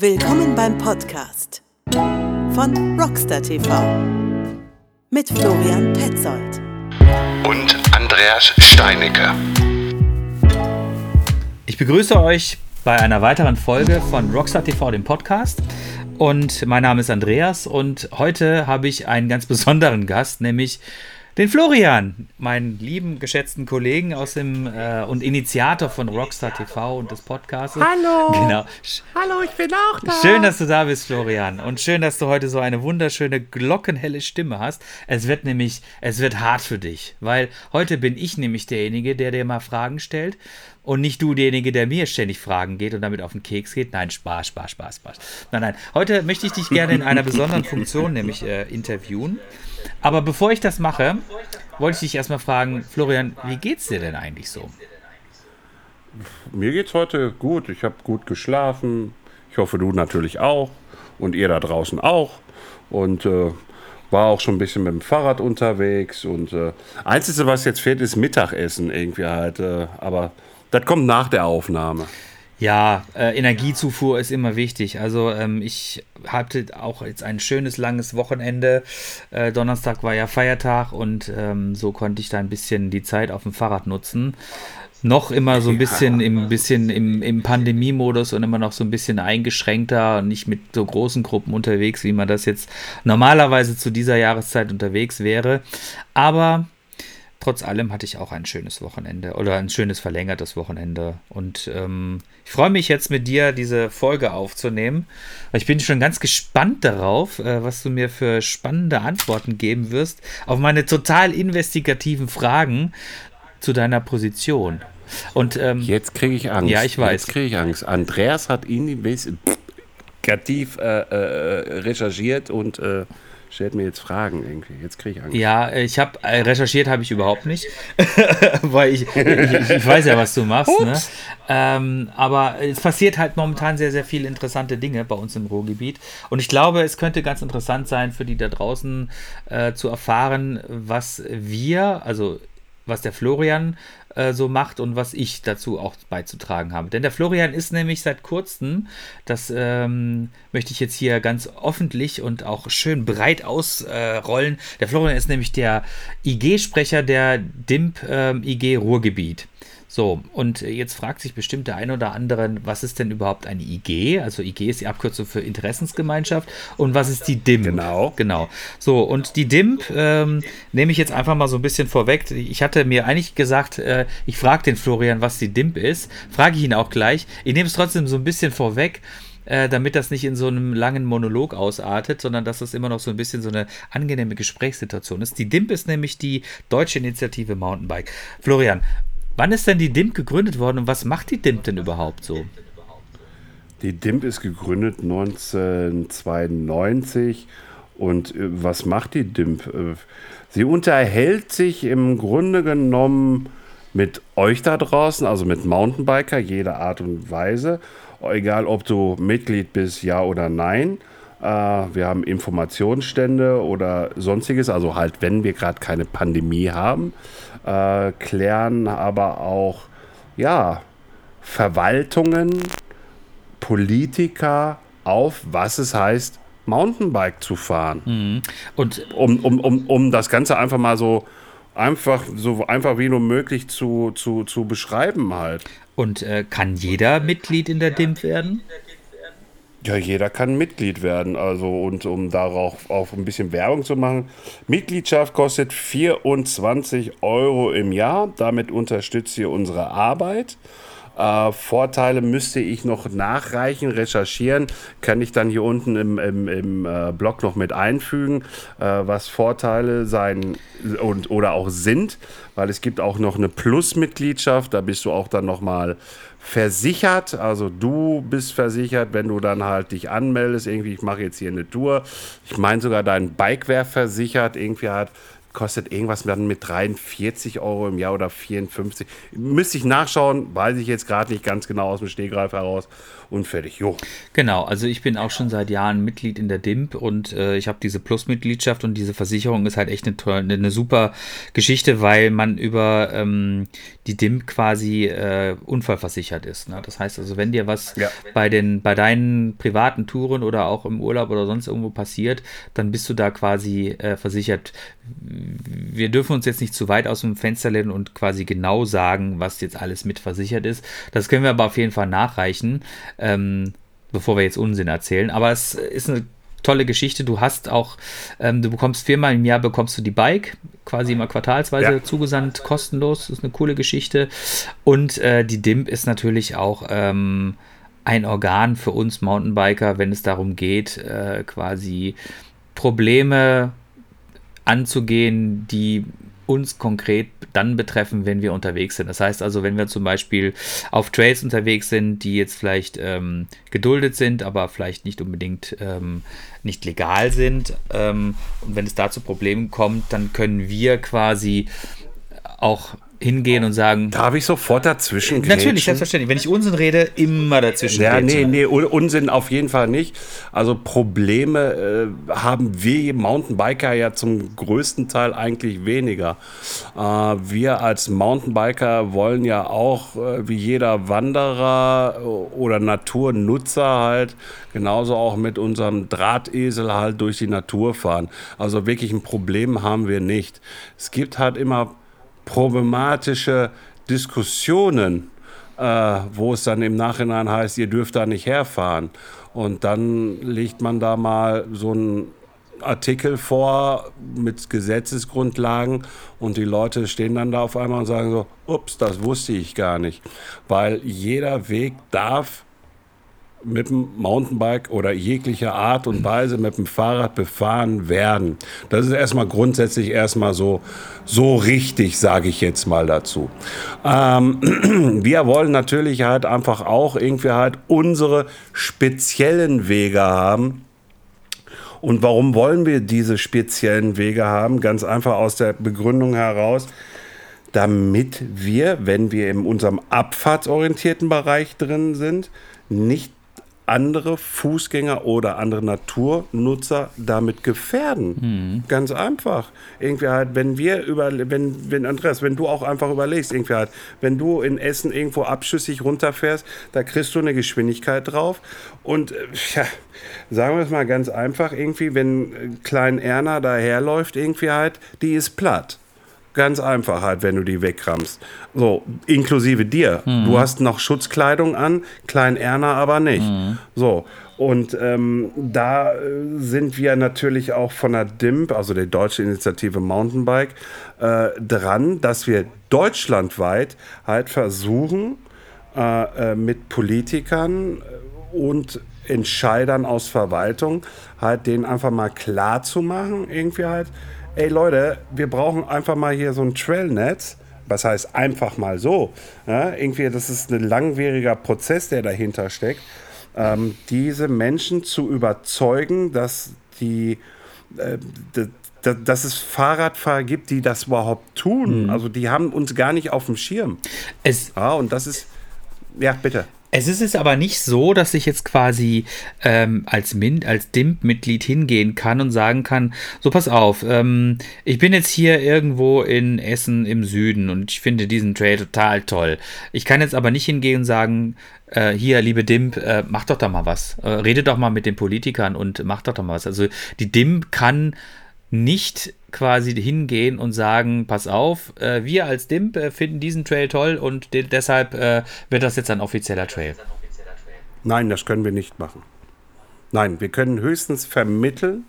Willkommen beim Podcast von Rockstar TV mit Florian Petzold und Andreas Steinecke. Ich begrüße euch bei einer weiteren Folge von Rockstar TV, dem Podcast. Und mein Name ist Andreas und heute habe ich einen ganz besonderen Gast, nämlich den Florian, meinen lieben, geschätzten Kollegen aus dem äh, und Initiator von Rockstar TV und des Podcasts. Hallo. Genau. Hallo, ich bin auch da. Schön, dass du da bist, Florian. Und schön, dass du heute so eine wunderschöne, glockenhelle Stimme hast. Es wird nämlich, es wird hart für dich, weil heute bin ich nämlich derjenige, der dir mal Fragen stellt und nicht du derjenige, der mir ständig Fragen geht und damit auf den Keks geht. Nein, Spaß, Spaß, Spaß, Spaß. Nein, nein. Heute möchte ich dich gerne in einer besonderen Funktion nämlich äh, interviewen. Aber bevor ich das mache, wollte ich dich erstmal fragen, Florian, wie geht's dir denn eigentlich so? Mir geht's heute gut. Ich habe gut geschlafen. Ich hoffe, du natürlich auch. Und ihr da draußen auch. Und äh, war auch schon ein bisschen mit dem Fahrrad unterwegs. Und äh, Einzige, was jetzt fehlt, ist Mittagessen irgendwie halt. Äh, aber das kommt nach der Aufnahme. Ja, äh, Energiezufuhr ist immer wichtig. Also ähm, ich hatte auch jetzt ein schönes langes Wochenende. Äh, Donnerstag war ja Feiertag und ähm, so konnte ich da ein bisschen die Zeit auf dem Fahrrad nutzen. Noch immer so ein bisschen im bisschen im, im Pandemie-Modus und immer noch so ein bisschen eingeschränkter und nicht mit so großen Gruppen unterwegs, wie man das jetzt normalerweise zu dieser Jahreszeit unterwegs wäre. Aber trotz allem hatte ich auch ein schönes Wochenende oder ein schönes verlängertes Wochenende. Und ähm, ich freue mich jetzt mit dir, diese Folge aufzunehmen. Ich bin schon ganz gespannt darauf, äh, was du mir für spannende Antworten geben wirst auf meine total investigativen Fragen zu deiner Position. Und ähm, jetzt kriege ich Angst. Ja, ich weiß. Jetzt kriege ich Angst. Andreas hat ihn investigativ äh, äh, recherchiert und äh, stellt mir jetzt Fragen irgendwie. Jetzt kriege ich Angst. Ja, ich habe äh, recherchiert, habe ich überhaupt nicht, weil ich, ich, ich, weiß ja, was du machst. Ne? Ähm, aber es passiert halt momentan sehr, sehr viele interessante Dinge bei uns im Ruhrgebiet. Und ich glaube, es könnte ganz interessant sein für die da draußen äh, zu erfahren, was wir, also was der Florian äh, so macht und was ich dazu auch beizutragen habe. Denn der Florian ist nämlich seit kurzem, das ähm, möchte ich jetzt hier ganz öffentlich und auch schön breit ausrollen. Äh, der Florian ist nämlich der IG-Sprecher der DIMP äh, IG Ruhrgebiet. So, und jetzt fragt sich bestimmt der ein oder andere, was ist denn überhaupt eine IG? Also IG ist die Abkürzung für Interessensgemeinschaft. Und was ist die DIMP? Genau. Genau. So, und die DIMP ähm, nehme ich jetzt einfach mal so ein bisschen vorweg. Ich hatte mir eigentlich gesagt, äh, ich frage den Florian, was die DIMP ist. Frage ich ihn auch gleich. Ich nehme es trotzdem so ein bisschen vorweg äh, damit das nicht in so einem langen Monolog ausartet, sondern dass das immer noch so ein bisschen so eine angenehme Gesprächssituation ist. Die DIMP ist nämlich die Deutsche Initiative Mountainbike. Florian, Wann ist denn die DIMP gegründet worden und was macht die DIMP denn überhaupt so? Die DIMP ist gegründet 1992 und äh, was macht die DIMP? Äh, sie unterhält sich im Grunde genommen mit euch da draußen, also mit Mountainbiker, jeder Art und Weise, egal ob du Mitglied bist, ja oder nein. Äh, wir haben Informationsstände oder sonstiges, also halt, wenn wir gerade keine Pandemie haben äh, klären aber auch ja, Verwaltungen, Politiker auf, was es heißt, Mountainbike zu fahren. Mhm. Und um, um, um, um das Ganze einfach mal so einfach so einfach wie nur möglich zu, zu, zu beschreiben halt. Und äh, kann jeder Mitglied in der DIMP werden? Ja, jeder kann Mitglied werden. Also, und um darauf auch ein bisschen Werbung zu machen, Mitgliedschaft kostet 24 Euro im Jahr. Damit unterstützt ihr unsere Arbeit. Äh, Vorteile müsste ich noch nachreichen, recherchieren. Kann ich dann hier unten im, im, im äh, Blog noch mit einfügen, äh, was Vorteile sein und, oder auch sind. Weil es gibt auch noch eine Plus-Mitgliedschaft. Da bist du auch dann nochmal versichert, also du bist versichert, wenn du dann halt dich anmeldest, irgendwie, ich mache jetzt hier eine Tour. Ich meine sogar, dein Bike wäre versichert, irgendwie hat, kostet irgendwas dann mit 43 Euro im Jahr oder 54. Müsste ich nachschauen, weiß ich jetzt gerade nicht ganz genau aus dem Stehgreif heraus. Und fertig, jo. Genau, also ich bin auch schon seit Jahren Mitglied in der DIMP und äh, ich habe diese Plus-Mitgliedschaft und diese Versicherung ist halt echt eine, eine super Geschichte, weil man über ähm, die DIMP quasi äh, unfallversichert ist. Ne? Das heißt also, wenn dir was ja. bei, den, bei deinen privaten Touren oder auch im Urlaub oder sonst irgendwo passiert, dann bist du da quasi äh, versichert wir dürfen uns jetzt nicht zu weit aus dem Fenster lehnen und quasi genau sagen, was jetzt alles mit versichert ist. Das können wir aber auf jeden Fall nachreichen, ähm, bevor wir jetzt Unsinn erzählen. Aber es ist eine tolle Geschichte. Du hast auch, ähm, du bekommst viermal im Jahr bekommst du die Bike, quasi immer quartalsweise ja. zugesandt, kostenlos. Das ist eine coole Geschichte. Und äh, die DIMP ist natürlich auch ähm, ein Organ für uns Mountainbiker, wenn es darum geht, äh, quasi Probleme anzugehen, die uns konkret dann betreffen, wenn wir unterwegs sind. Das heißt also, wenn wir zum Beispiel auf Trails unterwegs sind, die jetzt vielleicht ähm, geduldet sind, aber vielleicht nicht unbedingt ähm, nicht legal sind, ähm, und wenn es da zu Problemen kommt, dann können wir quasi auch hingehen und sagen. Darf ich sofort dazwischen gehen? Natürlich, selbstverständlich. Wenn ich Unsinn rede, immer dazwischen. Ja, nee, nee, Unsinn auf jeden Fall nicht. Also Probleme äh, haben wir Mountainbiker ja zum größten Teil eigentlich weniger. Äh, wir als Mountainbiker wollen ja auch, äh, wie jeder Wanderer oder Naturnutzer halt, genauso auch mit unserem Drahtesel halt durch die Natur fahren. Also wirklich ein Problem haben wir nicht. Es gibt halt immer problematische Diskussionen, äh, wo es dann im Nachhinein heißt, ihr dürft da nicht herfahren. Und dann legt man da mal so einen Artikel vor mit Gesetzesgrundlagen und die Leute stehen dann da auf einmal und sagen so, ups, das wusste ich gar nicht. Weil jeder Weg darf mit dem Mountainbike oder jeglicher Art und Weise mit dem Fahrrad befahren werden. Das ist erstmal grundsätzlich erstmal so, so richtig, sage ich jetzt mal dazu. Ähm, wir wollen natürlich halt einfach auch irgendwie halt unsere speziellen Wege haben. Und warum wollen wir diese speziellen Wege haben? Ganz einfach aus der Begründung heraus, damit wir, wenn wir in unserem abfahrtsorientierten Bereich drin sind, nicht andere Fußgänger oder andere Naturnutzer damit gefährden. Mhm. Ganz einfach. Irgendwie halt, wenn wir über, wenn, wenn Andreas, wenn du auch einfach überlegst, irgendwie halt, wenn du in Essen irgendwo abschüssig runterfährst, da kriegst du eine Geschwindigkeit drauf und äh, ja, sagen wir es mal ganz einfach, irgendwie, wenn Klein Erna daherläuft, irgendwie halt, die ist platt. Ganz einfach halt, wenn du die wegkrammst. So, inklusive dir. Mhm. Du hast noch Schutzkleidung an, Klein Erna aber nicht. Mhm. So, und ähm, da sind wir natürlich auch von der DIMP, also der Deutsche Initiative Mountainbike, äh, dran, dass wir deutschlandweit halt versuchen, äh, äh mit Politikern und Entscheidern aus Verwaltung halt denen einfach mal klar zu machen, irgendwie halt, ey Leute, wir brauchen einfach mal hier so ein Trailnetz. Was heißt einfach mal so? Ja, irgendwie, das ist ein langwieriger Prozess, der dahinter steckt. Ähm, diese Menschen zu überzeugen, dass die, äh, dass es Fahrradfahrer gibt, die das überhaupt tun. Mhm. Also die haben uns gar nicht auf dem Schirm. Es ja, und das ist, ja, bitte. Es ist es aber nicht so, dass ich jetzt quasi ähm, als Mint, als DIMP-Mitglied hingehen kann und sagen kann, so pass auf, ähm, ich bin jetzt hier irgendwo in Essen im Süden und ich finde diesen Trail total toll. Ich kann jetzt aber nicht hingehen und sagen, äh, hier, liebe DIMP, äh, mach doch da mal was. Äh, rede doch mal mit den Politikern und mach doch da mal was. Also die DIMP kann nicht quasi hingehen und sagen, pass auf, äh, wir als DIMP äh, finden diesen Trail toll und de deshalb äh, wird das jetzt ein offizieller Trail. Nein, das können wir nicht machen. Nein, wir können höchstens vermitteln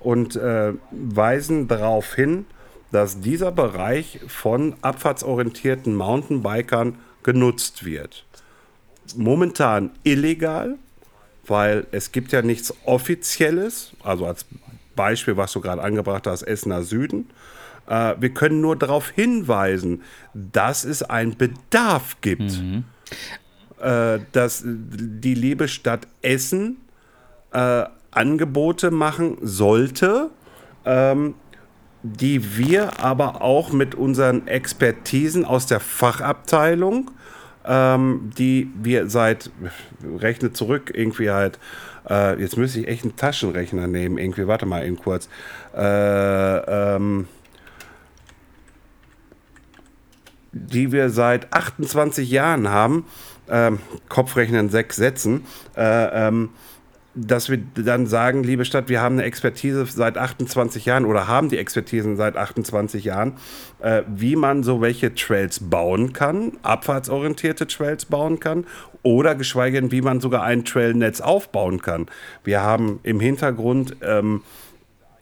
und äh, weisen darauf hin, dass dieser Bereich von abfahrtsorientierten Mountainbikern genutzt wird. Momentan illegal, weil es gibt ja nichts Offizielles, also als Beispiel, was du gerade angebracht hast, Essener Süden. Äh, wir können nur darauf hinweisen, dass es einen Bedarf gibt. Mhm. Äh, dass die liebe Stadt Essen äh, Angebote machen sollte, ähm, die wir aber auch mit unseren Expertisen aus der Fachabteilung, ähm, die wir seit, rechne zurück, irgendwie halt, äh, jetzt müsste ich echt einen Taschenrechner nehmen, irgendwie, warte mal eben kurz, äh, ähm, die wir seit 28 Jahren haben, ähm, Kopfrechnen sechs Sätzen, äh, ähm, dass wir dann sagen, liebe Stadt, wir haben eine Expertise seit 28 Jahren oder haben die Expertisen seit 28 Jahren, äh, wie man so welche Trails bauen kann, abfahrtsorientierte Trails bauen kann oder geschweige denn, wie man sogar ein Trailnetz aufbauen kann. Wir haben im Hintergrund ähm,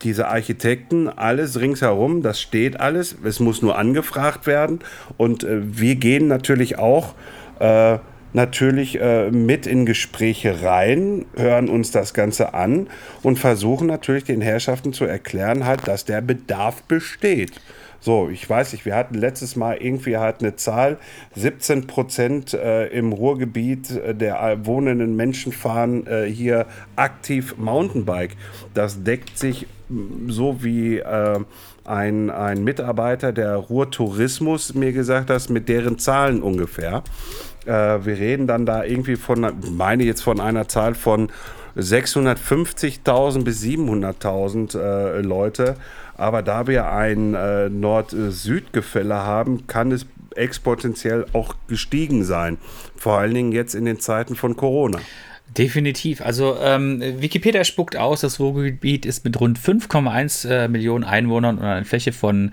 diese Architekten, alles ringsherum, das steht alles, es muss nur angefragt werden und äh, wir gehen natürlich auch äh, natürlich äh, mit in Gespräche rein, hören uns das Ganze an und versuchen natürlich den Herrschaften zu erklären, halt, dass der Bedarf besteht. So, ich weiß nicht, wir hatten letztes Mal irgendwie halt eine Zahl, 17 Prozent äh, im Ruhrgebiet äh, der wohnenden Menschen fahren äh, hier aktiv Mountainbike. Das deckt sich so wie äh, ein, ein Mitarbeiter der Ruhrtourismus mir gesagt hat, mit deren Zahlen ungefähr. Äh, wir reden dann da irgendwie von, meine jetzt von einer Zahl von 650.000 bis 700.000 äh, Leute. Aber da wir ein äh, Nord-Süd-Gefälle haben, kann es exponentiell auch gestiegen sein. Vor allen Dingen jetzt in den Zeiten von Corona. Definitiv. Also ähm, Wikipedia spuckt aus, das Ruhrgebiet ist mit rund 5,1 äh, Millionen Einwohnern und einer Fläche von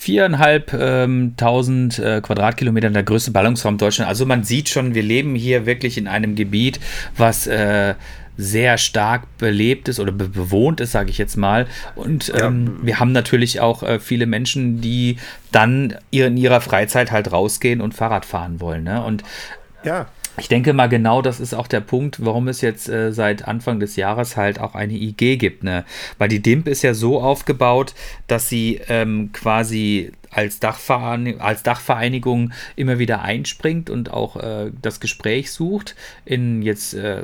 4.500 ähm, äh, Quadratkilometern der größte Ballungsraum Deutschlands. Also man sieht schon, wir leben hier wirklich in einem Gebiet, was äh, sehr stark belebt ist oder be bewohnt ist, sage ich jetzt mal. Und ähm, ja. wir haben natürlich auch äh, viele Menschen, die dann in ihrer Freizeit halt rausgehen und Fahrrad fahren wollen. Ne? Und ja. Ich denke mal, genau das ist auch der Punkt, warum es jetzt äh, seit Anfang des Jahres halt auch eine IG gibt. Ne? Weil die DIMP ist ja so aufgebaut, dass sie ähm, quasi als, Dachvereinigung, als Dachvereinigung immer wieder einspringt und auch äh, das Gespräch sucht. In jetzt äh,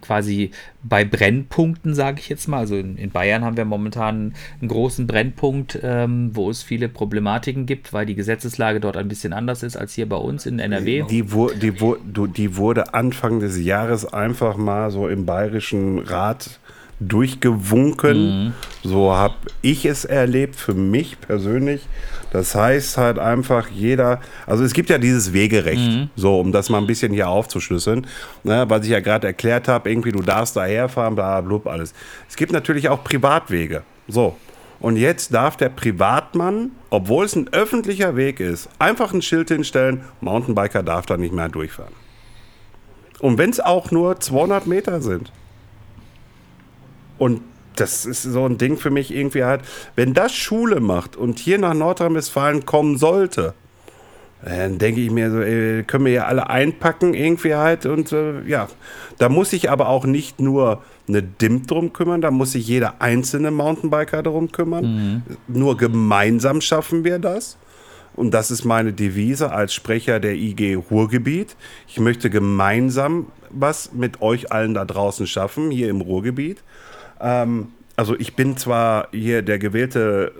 quasi bei Brennpunkten, sage ich jetzt mal. Also in, in, Bayern haben wir momentan einen großen Brennpunkt, ähm, wo es viele Problematiken gibt, weil die Gesetzeslage dort ein bisschen anders ist als hier bei uns in NRW. Die, die, die, die wurde Anfang des Jahres einfach mal so im Bayerischen Rat durchgewunken. Mhm. So habe ich es erlebt, für mich persönlich. Das heißt halt einfach jeder, also es gibt ja dieses Wegerecht, mhm. so um das mal ein bisschen hier aufzuschlüsseln, ne, was ich ja gerade erklärt habe, irgendwie du darfst daherfahren, bla blub, alles. Es gibt natürlich auch Privatwege, so. Und jetzt darf der Privatmann, obwohl es ein öffentlicher Weg ist, einfach ein Schild hinstellen, Mountainbiker darf da nicht mehr durchfahren. Und wenn es auch nur 200 Meter sind. Und das ist so ein Ding für mich irgendwie halt, wenn das Schule macht und hier nach Nordrhein-Westfalen kommen sollte, dann denke ich mir so, ey, können wir ja alle einpacken irgendwie halt und äh, ja, da muss sich aber auch nicht nur eine DIMP drum kümmern, da muss sich jeder einzelne Mountainbiker darum kümmern. Mhm. Nur gemeinsam schaffen wir das. Und das ist meine Devise als Sprecher der IG Ruhrgebiet. Ich möchte gemeinsam was mit euch allen da draußen schaffen, hier im Ruhrgebiet. Ähm, also ich bin zwar hier der gewählte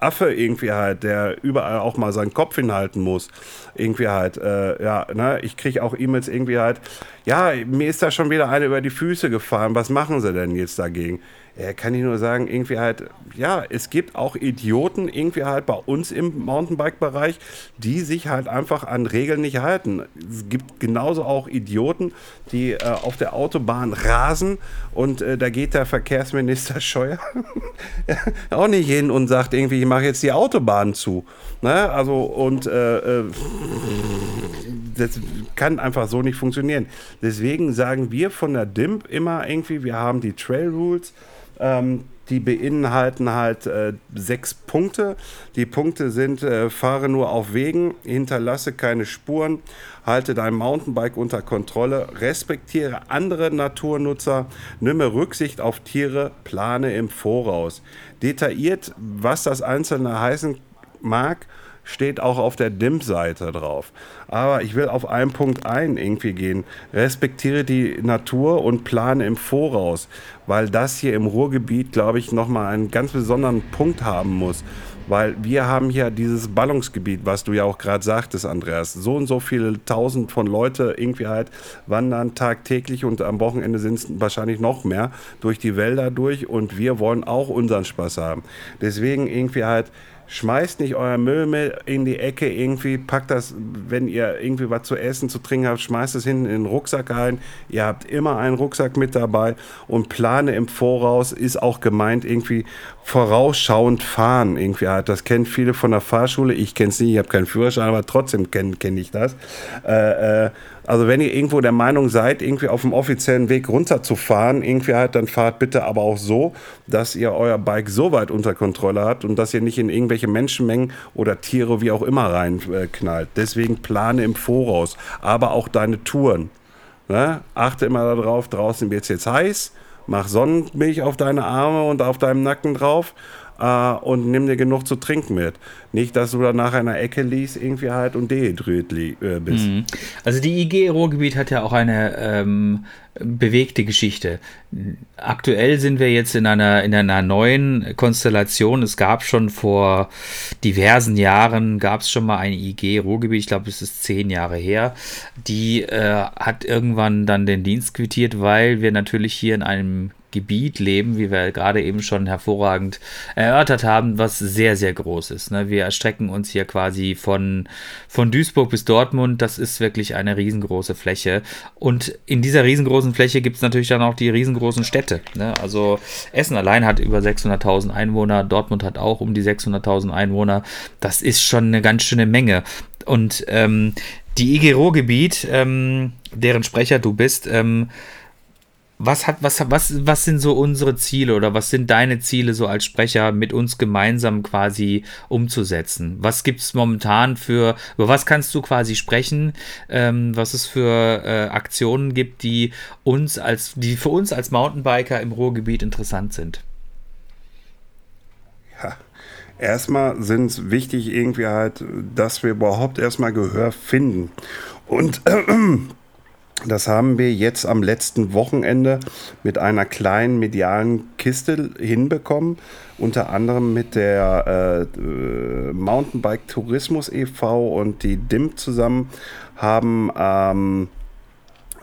Affe irgendwie halt, der überall auch mal seinen Kopf hinhalten muss. Irgendwie halt, äh, ja, ne, ich kriege auch E-Mails irgendwie halt, ja, mir ist da schon wieder eine über die Füße gefahren, was machen sie denn jetzt dagegen? Ja, kann ich nur sagen, irgendwie halt, ja, es gibt auch Idioten irgendwie halt bei uns im Mountainbike-Bereich, die sich halt einfach an Regeln nicht halten. Es gibt genauso auch Idioten, die äh, auf der Autobahn rasen und äh, da geht der Verkehrsminister Scheuer auch nicht hin und sagt irgendwie, ich mache jetzt die Autobahn zu. Ne? Also und äh, äh, das kann einfach so nicht funktionieren. Deswegen sagen wir von der DIMP immer irgendwie, wir haben die Trail Rules ähm, die beinhalten halt äh, sechs Punkte. Die Punkte sind, äh, fahre nur auf Wegen, hinterlasse keine Spuren, halte dein Mountainbike unter Kontrolle, respektiere andere Naturnutzer, nimme Rücksicht auf Tiere, plane im Voraus. Detailliert, was das Einzelne heißen mag, steht auch auf der DIMP-Seite drauf. Aber ich will auf einen Punkt ein irgendwie gehen. Respektiere die Natur und plane im Voraus, weil das hier im Ruhrgebiet, glaube ich, nochmal einen ganz besonderen Punkt haben muss. Weil wir haben hier dieses Ballungsgebiet, was du ja auch gerade sagtest, Andreas. So und so viele tausend von Leute irgendwie halt wandern tagtäglich und am Wochenende sind es wahrscheinlich noch mehr durch die Wälder durch und wir wollen auch unseren Spaß haben. Deswegen irgendwie halt schmeißt nicht euer Müll mit in die Ecke irgendwie, packt das, wenn ihr irgendwie was zu essen, zu trinken habt, schmeißt es hinten in den Rucksack ein. Ihr habt immer einen Rucksack mit dabei und plane im Voraus ist auch gemeint irgendwie vorausschauend fahren irgendwie halt. Das kennen viele von der Fahrschule. Ich kenne es nicht, ich habe keinen Führerschein, aber trotzdem kenne kenn ich das. Äh, äh, also wenn ihr irgendwo der Meinung seid, irgendwie auf dem offiziellen Weg runterzufahren, irgendwie halt, dann fahrt bitte aber auch so, dass ihr euer Bike so weit unter Kontrolle habt und dass ihr nicht in irgendwelche Menschenmengen oder Tiere wie auch immer reinknallt. Deswegen plane im Voraus, aber auch deine Touren. Ne? Achte immer darauf, draußen wird es jetzt heiß, mach Sonnenmilch auf deine Arme und auf deinem Nacken drauf äh, und nimm dir genug zu trinken mit. Nicht, dass du da nach einer Ecke liegst irgendwie halt und dehydriert äh, bist. Mhm. Also die IG Ruhrgebiet hat ja auch eine ähm, bewegte Geschichte. Aktuell sind wir jetzt in einer, in einer neuen Konstellation. Es gab schon vor diversen Jahren, gab es schon mal eine IG Ruhrgebiet, ich glaube, es ist zehn Jahre her. Die äh, hat irgendwann dann den Dienst quittiert, weil wir natürlich hier in einem Gebiet leben, wie wir gerade eben schon hervorragend erörtert haben, was sehr, sehr groß ist. Ne? Wir erstrecken uns hier quasi von, von Duisburg bis Dortmund. Das ist wirklich eine riesengroße Fläche. Und in dieser riesengroßen Fläche gibt es natürlich dann auch die riesengroßen Städte. Ne? Also Essen allein hat über 600.000 Einwohner, Dortmund hat auch um die 600.000 Einwohner. Das ist schon eine ganz schöne Menge. Und ähm, die IG Ruhrgebiet, ähm, deren Sprecher du bist, ähm, was hat, was, was, was sind so unsere Ziele oder was sind deine Ziele so als Sprecher mit uns gemeinsam quasi umzusetzen? Was gibt es momentan für, über was kannst du quasi sprechen, ähm, was es für äh, Aktionen gibt, die uns als, die für uns als Mountainbiker im Ruhrgebiet interessant sind? Ja, erstmal sind es wichtig irgendwie halt, dass wir überhaupt erstmal Gehör finden. Und äh, das haben wir jetzt am letzten Wochenende mit einer kleinen medialen Kiste hinbekommen. Unter anderem mit der äh, Mountainbike Tourismus e.V. und die DIMP zusammen haben, ähm,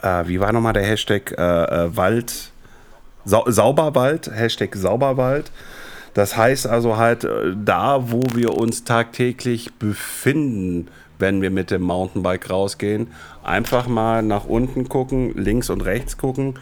äh, wie war nochmal der Hashtag äh, äh, Wald, Sau Sauberwald, Hashtag Sauberwald. Das heißt also halt, äh, da wo wir uns tagtäglich befinden, wenn wir mit dem Mountainbike rausgehen, einfach mal nach unten gucken, links und rechts gucken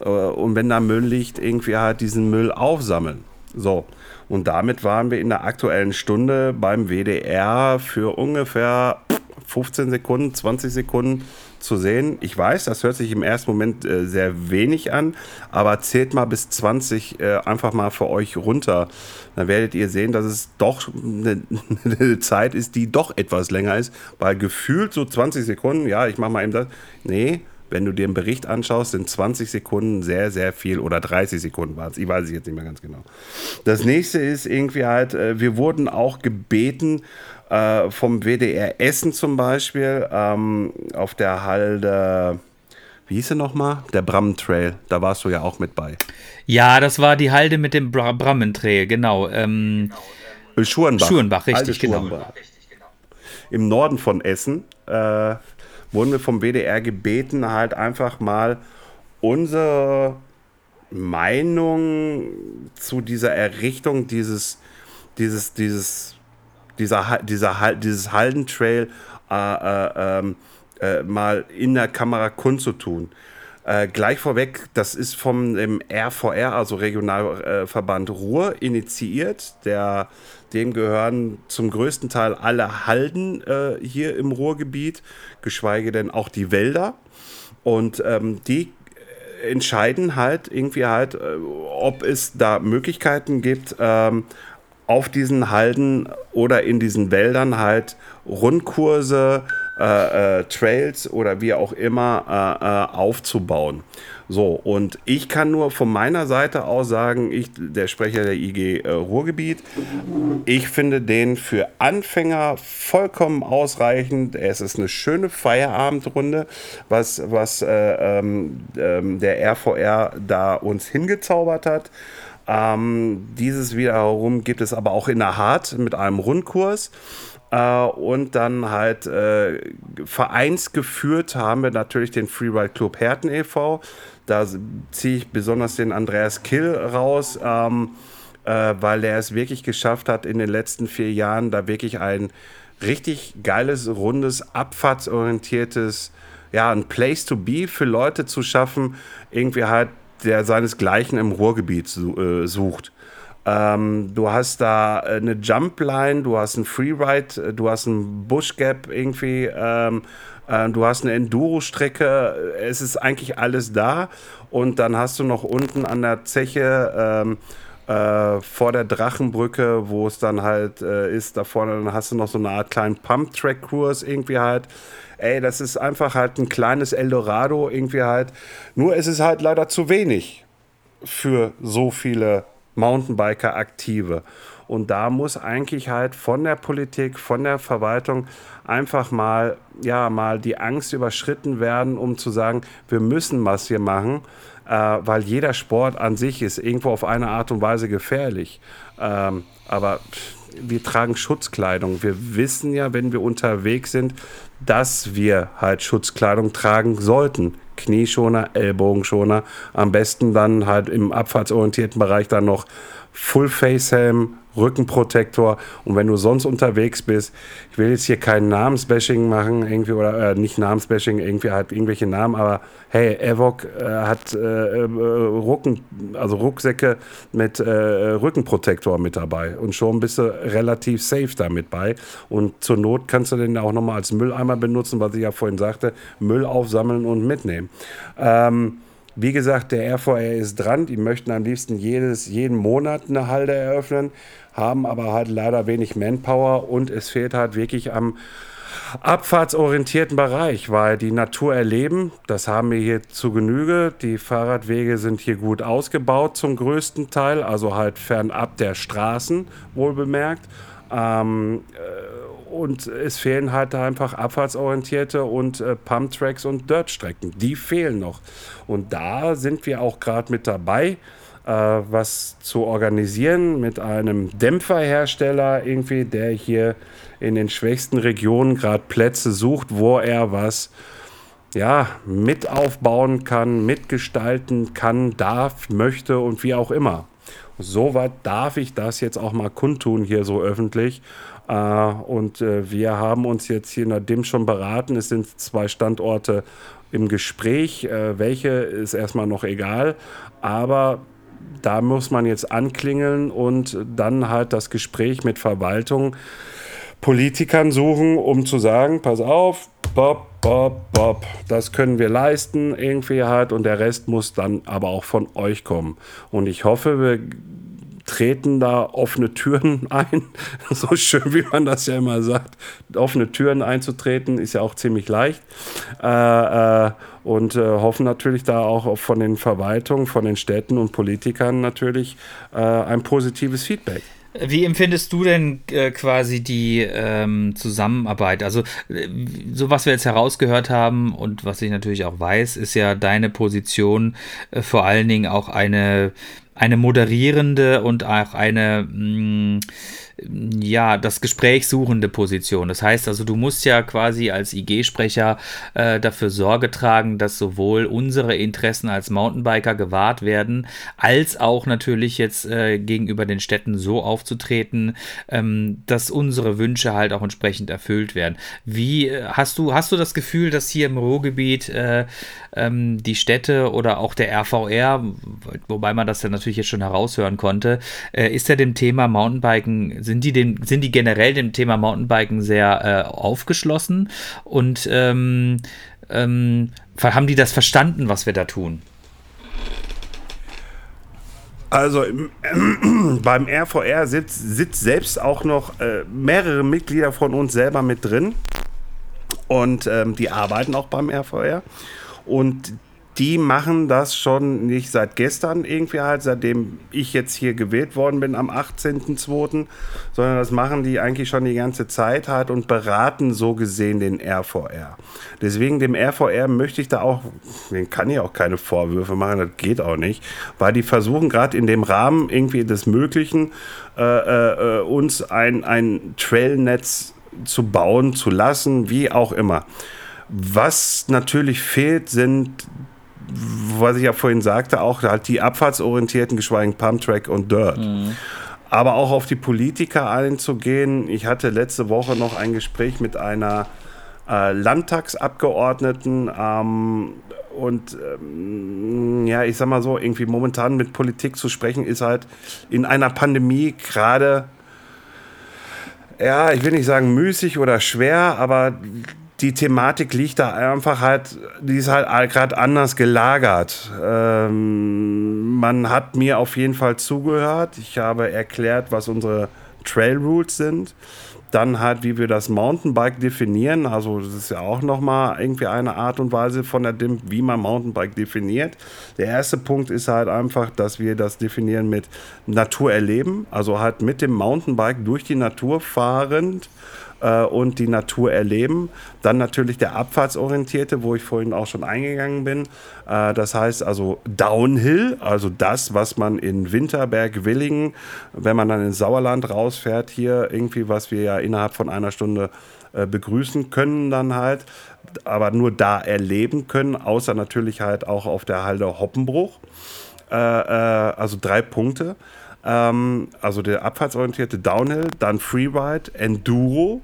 äh, und wenn da Müll liegt, irgendwie halt diesen Müll aufsammeln. So, und damit waren wir in der aktuellen Stunde beim WDR für ungefähr 15 Sekunden, 20 Sekunden zu sehen. Ich weiß, das hört sich im ersten Moment äh, sehr wenig an, aber zählt mal bis 20 äh, einfach mal für euch runter. Dann werdet ihr sehen, dass es doch eine, eine, Zeit ist, die doch etwas länger ist, weil gefühlt so 20 Sekunden, ja, ich mache mal eben das. Nee, wenn du dir einen Bericht anschaust, sind 20 Sekunden sehr, sehr viel oder 30 Sekunden war es. Ich weiß es jetzt nicht mehr ganz genau. Das nächste ist irgendwie halt, äh, wir wurden auch gebeten, äh, vom WDR Essen zum Beispiel, ähm, auf der Halde, wie hieß er nochmal? Der Brammen-Trail, da warst du ja auch mit bei. Ja, das war die Halde mit dem Bra Brammen-Trail, genau. Ähm, Schurenbach. Schurenbach, richtig, genau. Im Norden von Essen äh, wurden wir vom WDR gebeten, halt einfach mal unsere Meinung zu dieser Errichtung dieses, dieses, dieses dieser, dieser, dieses Haldentrail äh, äh, ähm, äh, mal in der Kamera kundzutun. Äh, gleich vorweg, das ist vom dem RVR, also Regionalverband Ruhr, initiiert. Der, dem gehören zum größten Teil alle Halden äh, hier im Ruhrgebiet, geschweige denn auch die Wälder. Und ähm, die entscheiden halt irgendwie halt, äh, ob es da Möglichkeiten gibt, ähm, auf diesen Halden oder in diesen Wäldern halt Rundkurse äh, äh, Trails oder wie auch immer äh, äh, aufzubauen. So, und ich kann nur von meiner Seite aus sagen, ich, der Sprecher der IG äh, Ruhrgebiet, ich finde den für Anfänger vollkommen ausreichend. Es ist eine schöne Feierabendrunde, was, was äh, ähm, ähm, der RVR da uns hingezaubert hat. Ähm, dieses wiederum gibt es aber auch in der Hart mit einem Rundkurs. Äh, und dann halt äh, vereinsgeführt haben wir natürlich den Freeride Club Herten e.V. Da ziehe ich besonders den Andreas Kill raus, ähm, äh, weil er es wirklich geschafft hat, in den letzten vier Jahren da wirklich ein richtig geiles, rundes, abfahrtsorientiertes, ja, ein Place to be für Leute zu schaffen, irgendwie halt, der seinesgleichen im Ruhrgebiet äh, sucht. Ähm, du hast da äh, eine Jumpline, du hast ein Freeride, äh, du hast ein Bushgap irgendwie, ähm, äh, du hast eine Enduro-Strecke. Es ist eigentlich alles da. Und dann hast du noch unten an der Zeche ähm, äh, vor der Drachenbrücke, wo es dann halt äh, ist, da vorne, dann hast du noch so eine Art kleinen Pump-Track-Kurs irgendwie halt. Ey, das ist einfach halt ein kleines Eldorado irgendwie halt. Nur ist es halt leider zu wenig für so viele Mountainbiker aktive. Und da muss eigentlich halt von der Politik, von der Verwaltung einfach mal, ja, mal die Angst überschritten werden, um zu sagen, wir müssen was hier machen, äh, weil jeder Sport an sich ist irgendwo auf eine Art und Weise gefährlich. Ähm, aber wir tragen Schutzkleidung. Wir wissen ja, wenn wir unterwegs sind, dass wir halt Schutzkleidung tragen sollten. Knieschoner, Ellbogenschoner, am besten dann halt im abfahrtsorientierten Bereich dann noch Full Face Helm, Rückenprotektor und wenn du sonst unterwegs bist, ich will jetzt hier kein Namensbashing machen, irgendwie oder äh, nicht Namensbashing, irgendwie halt irgendwelche Namen, aber hey, Evok äh, hat äh, äh Rücken, also Rucksäcke mit äh, Rückenprotektor mit dabei und schon bist du relativ safe damit bei und zur Not kannst du den auch nochmal als Mülleimer benutzen, was ich ja vorhin sagte, Müll aufsammeln und mitnehmen. Ähm, wie gesagt, der RVR ist dran. Die möchten am liebsten jedes, jeden Monat eine Halde eröffnen, haben aber halt leider wenig Manpower und es fehlt halt wirklich am abfahrtsorientierten Bereich, weil die Natur erleben, das haben wir hier zu Genüge. Die Fahrradwege sind hier gut ausgebaut zum größten Teil, also halt fernab der Straßen, wohl bemerkt. Ähm, äh, und es fehlen halt einfach abfahrtsorientierte und äh, Pumptracks und Dirtstrecken. Die fehlen noch. Und da sind wir auch gerade mit dabei, was zu organisieren mit einem Dämpferhersteller irgendwie, der hier in den schwächsten Regionen gerade Plätze sucht, wo er was ja, mit aufbauen kann, mitgestalten kann, darf, möchte und wie auch immer. Soweit darf ich das jetzt auch mal kundtun hier so öffentlich. Äh, und äh, wir haben uns jetzt hier DIM schon beraten. Es sind zwei Standorte im Gespräch. Äh, welche ist erstmal noch egal. Aber da muss man jetzt anklingeln und dann halt das Gespräch mit Verwaltung, Politikern suchen, um zu sagen, pass auf, Bob, Bob, Bob, das können wir leisten irgendwie halt und der Rest muss dann aber auch von euch kommen. Und ich hoffe, wir treten da offene Türen ein. So schön, wie man das ja immer sagt. Offene Türen einzutreten ist ja auch ziemlich leicht. Äh, äh, und äh, hoffen natürlich da auch von den Verwaltungen, von den Städten und Politikern natürlich äh, ein positives Feedback. Wie empfindest du denn äh, quasi die ähm, Zusammenarbeit? Also, äh, so was wir jetzt herausgehört haben und was ich natürlich auch weiß, ist ja deine Position äh, vor allen Dingen auch eine, eine moderierende und auch eine. Mh, mm, ja, das Gespräch suchende Position. Das heißt also, du musst ja quasi als IG-Sprecher äh, dafür Sorge tragen, dass sowohl unsere Interessen als Mountainbiker gewahrt werden, als auch natürlich jetzt äh, gegenüber den Städten so aufzutreten, ähm, dass unsere Wünsche halt auch entsprechend erfüllt werden. Wie äh, hast du, hast du das Gefühl, dass hier im Ruhrgebiet äh, ähm, die Städte oder auch der RVR, wobei man das ja natürlich jetzt schon heraushören konnte, äh, ist ja dem Thema Mountainbiken sind die, dem, sind die generell dem Thema Mountainbiken sehr äh, aufgeschlossen und ähm, ähm, haben die das verstanden, was wir da tun? Also beim RVR sitzt, sitzt selbst auch noch äh, mehrere Mitglieder von uns selber mit drin. Und ähm, die arbeiten auch beim RVR. Und die machen das schon nicht seit gestern irgendwie halt, seitdem ich jetzt hier gewählt worden bin am 18.02., sondern das machen die eigentlich schon die ganze Zeit halt und beraten so gesehen den RVR. Deswegen dem RVR möchte ich da auch, den kann ich auch keine Vorwürfe machen, das geht auch nicht, weil die versuchen gerade in dem Rahmen irgendwie des Möglichen äh, äh, uns ein, ein Trailnetz zu bauen, zu lassen, wie auch immer. Was natürlich fehlt, sind was ich ja vorhin sagte, auch halt die abfahrtsorientierten, geschweige Pumptrack und Dirt. Mhm. Aber auch auf die Politiker einzugehen. Ich hatte letzte Woche noch ein Gespräch mit einer äh, Landtagsabgeordneten ähm, und ähm, ja, ich sag mal so, irgendwie momentan mit Politik zu sprechen, ist halt in einer Pandemie gerade, ja, ich will nicht sagen müßig oder schwer, aber die Thematik liegt da einfach halt, die ist halt gerade anders gelagert. Ähm, man hat mir auf jeden Fall zugehört. Ich habe erklärt, was unsere Trail Rules sind. Dann halt, wie wir das Mountainbike definieren. Also das ist ja auch nochmal irgendwie eine Art und Weise von der DIMP, wie man Mountainbike definiert. Der erste Punkt ist halt einfach, dass wir das definieren mit Natur erleben. Also halt mit dem Mountainbike durch die Natur fahrend äh, und die Natur erleben. Dann natürlich der abfahrtsorientierte, wo ich vorhin auch schon eingegangen bin. Äh, das heißt also Downhill, also das, was man in Winterberg, Willingen, wenn man dann ins Sauerland rausfährt, hier irgendwie, was wir ja innerhalb von einer Stunde äh, begrüßen können dann halt, aber nur da erleben können, außer natürlich halt auch auf der Halde Hoppenbruch. Äh, äh, also drei Punkte. Ähm, also der abfahrtsorientierte Downhill, dann Freeride, Enduro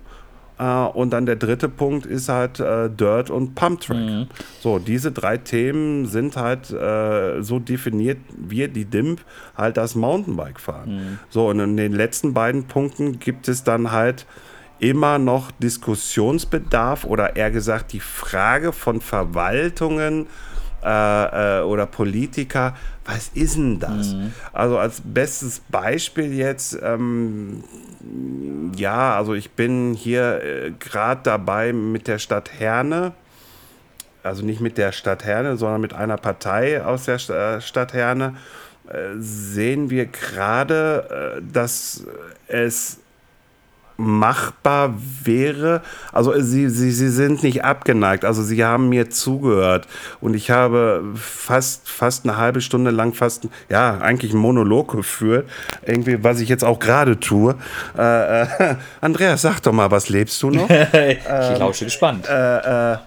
und dann der dritte Punkt ist halt äh, Dirt und Pump Track. Mhm. So, diese drei Themen sind halt äh, so definiert, wir, die DIMP, halt das Mountainbike fahren. Mhm. So, und in den letzten beiden Punkten gibt es dann halt immer noch Diskussionsbedarf oder eher gesagt die Frage von Verwaltungen äh, äh, oder Politiker, was ist denn das? Mhm. Also als bestes Beispiel jetzt, ähm, ja, also ich bin hier äh, gerade dabei mit der Stadt Herne, also nicht mit der Stadt Herne, sondern mit einer Partei aus der äh, Stadt Herne, äh, sehen wir gerade, äh, dass es machbar wäre. Also sie, sie, sie sind nicht abgeneigt. Also sie haben mir zugehört und ich habe fast, fast eine halbe Stunde lang fast, ja, eigentlich einen Monolog geführt. Irgendwie, was ich jetzt auch gerade tue. Äh, äh, Andreas, sag doch mal, was lebst du noch? ich lausche gespannt. Äh, äh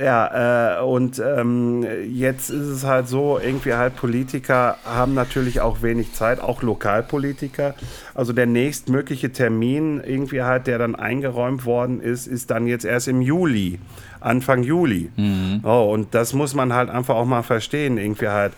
ja, äh, und ähm, jetzt ist es halt so, irgendwie halt Politiker haben natürlich auch wenig Zeit, auch Lokalpolitiker. Also der nächstmögliche Termin, irgendwie halt, der dann eingeräumt worden ist, ist dann jetzt erst im Juli, Anfang Juli. Mhm. Oh, und das muss man halt einfach auch mal verstehen, irgendwie halt,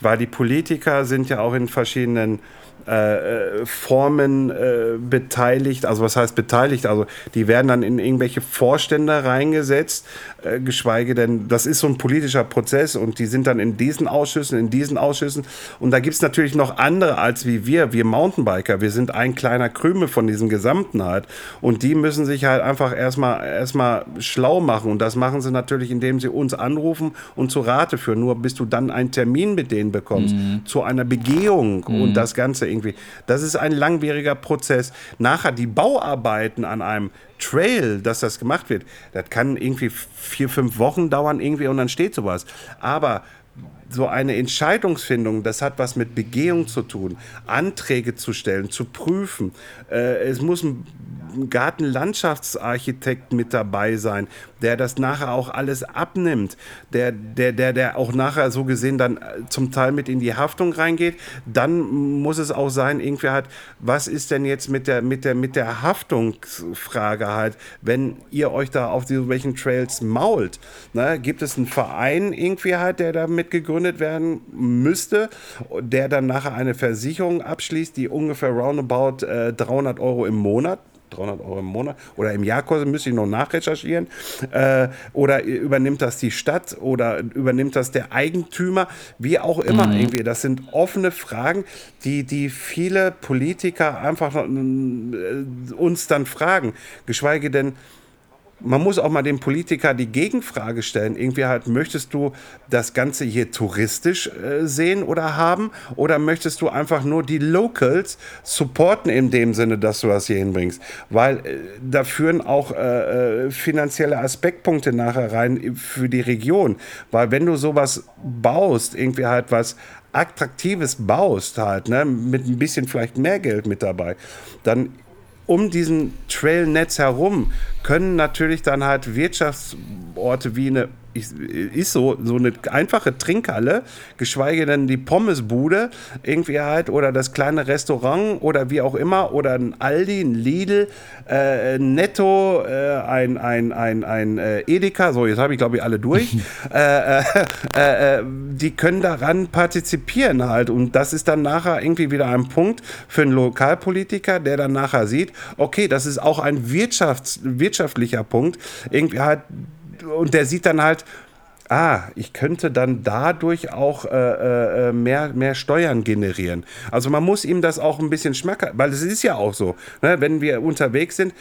weil die Politiker sind ja auch in verschiedenen äh, Formen äh, beteiligt. Also was heißt beteiligt? Also die werden dann in irgendwelche Vorstände reingesetzt, äh, geschweige denn, das ist so ein politischer Prozess und die sind dann in diesen Ausschüssen, in diesen Ausschüssen. Und da gibt es natürlich noch andere als wie wir, wir Mountainbiker. Wir sind ein kleiner Krümel von diesem Gesamten halt. Und die müssen sich halt einfach erstmal erstmal schlau machen. Und das machen sie natürlich, indem sie uns anrufen und zu Rate führen. Nur bis du dann einen Termin mit denen bekommst, mhm. zu einer Begehung mhm. und das Ganze irgendwie. Das ist ein langwieriger Prozess. Nachher die Bauarbeiten an einem Trail, dass das gemacht wird, das kann irgendwie vier, fünf Wochen dauern irgendwie und dann steht sowas. Aber so eine Entscheidungsfindung, das hat was mit Begehung zu tun, Anträge zu stellen, zu prüfen. Äh, es muss ein Gartenlandschaftsarchitekt mit dabei sein, der das nachher auch alles abnimmt, der, der, der, der auch nachher so gesehen dann äh, zum Teil mit in die Haftung reingeht. Dann muss es auch sein, irgendwie halt, was ist denn jetzt mit der, mit der, mit der Haftungsfrage halt, wenn ihr euch da auf welchen Trails mault? Ne? Gibt es einen Verein irgendwie halt, der damit gegründet werden müsste, der dann nachher eine Versicherung abschließt, die ungefähr roundabout äh, 300 Euro im Monat 300 Euro im Monat oder im Jahr kostet, müsste ich noch nachrecherchieren. Äh, oder übernimmt das die Stadt oder übernimmt das der Eigentümer? Wie auch immer mhm. irgendwie. Das sind offene Fragen, die, die viele Politiker einfach äh, uns dann fragen. Geschweige denn, man muss auch mal dem Politiker die Gegenfrage stellen. Irgendwie halt, möchtest du das Ganze hier touristisch äh, sehen oder haben? Oder möchtest du einfach nur die Locals supporten in dem Sinne, dass du das hier hinbringst? Weil äh, da führen auch äh, äh finanzielle Aspektpunkte nachher rein für die Region. Weil wenn du sowas baust, irgendwie halt was Attraktives baust halt, ne, mit ein bisschen vielleicht mehr Geld mit dabei, dann um diesen Trailnetz herum können natürlich dann halt Wirtschaftsorte wie eine ist so, so eine einfache Trinkhalle, geschweige denn die Pommesbude, irgendwie halt, oder das kleine Restaurant oder wie auch immer, oder ein Aldi, ein Lidl, äh, Netto, äh, ein, ein, ein, ein äh, Edeka, so jetzt habe ich glaube ich alle durch, äh, äh, äh, die können daran partizipieren halt und das ist dann nachher irgendwie wieder ein Punkt für einen Lokalpolitiker, der dann nachher sieht, okay, das ist auch ein Wirtschafts-, wirtschaftlicher Punkt, irgendwie halt und der sieht dann halt, ah, ich könnte dann dadurch auch äh, äh, mehr, mehr Steuern generieren. Also man muss ihm das auch ein bisschen schmackhaft, weil es ist ja auch so, ne, wenn wir unterwegs sind,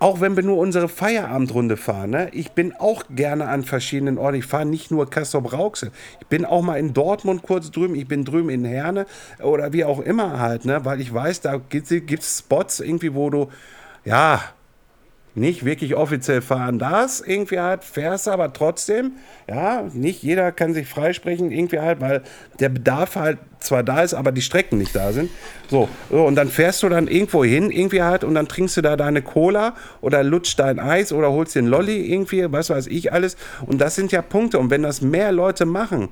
auch wenn wir nur unsere Feierabendrunde fahren, ne? ich bin auch gerne an verschiedenen Orten. Ich fahre nicht nur Kassel-Brauxel. Ich bin auch mal in Dortmund kurz drüben. Ich bin drüben in Herne oder wie auch immer halt, ne? weil ich weiß, da gibt es Spots irgendwie, wo du, ja, nicht wirklich offiziell fahren darfst, irgendwie halt, fährst aber trotzdem, ja, nicht jeder kann sich freisprechen, irgendwie halt, weil der Bedarf halt zwar da ist, aber die Strecken nicht da sind. So, so und dann fährst du dann irgendwo hin, irgendwie halt, und dann trinkst du da deine Cola oder lutscht dein Eis oder holst den Lolli irgendwie, was weiß ich alles. Und das sind ja Punkte. Und wenn das mehr Leute machen,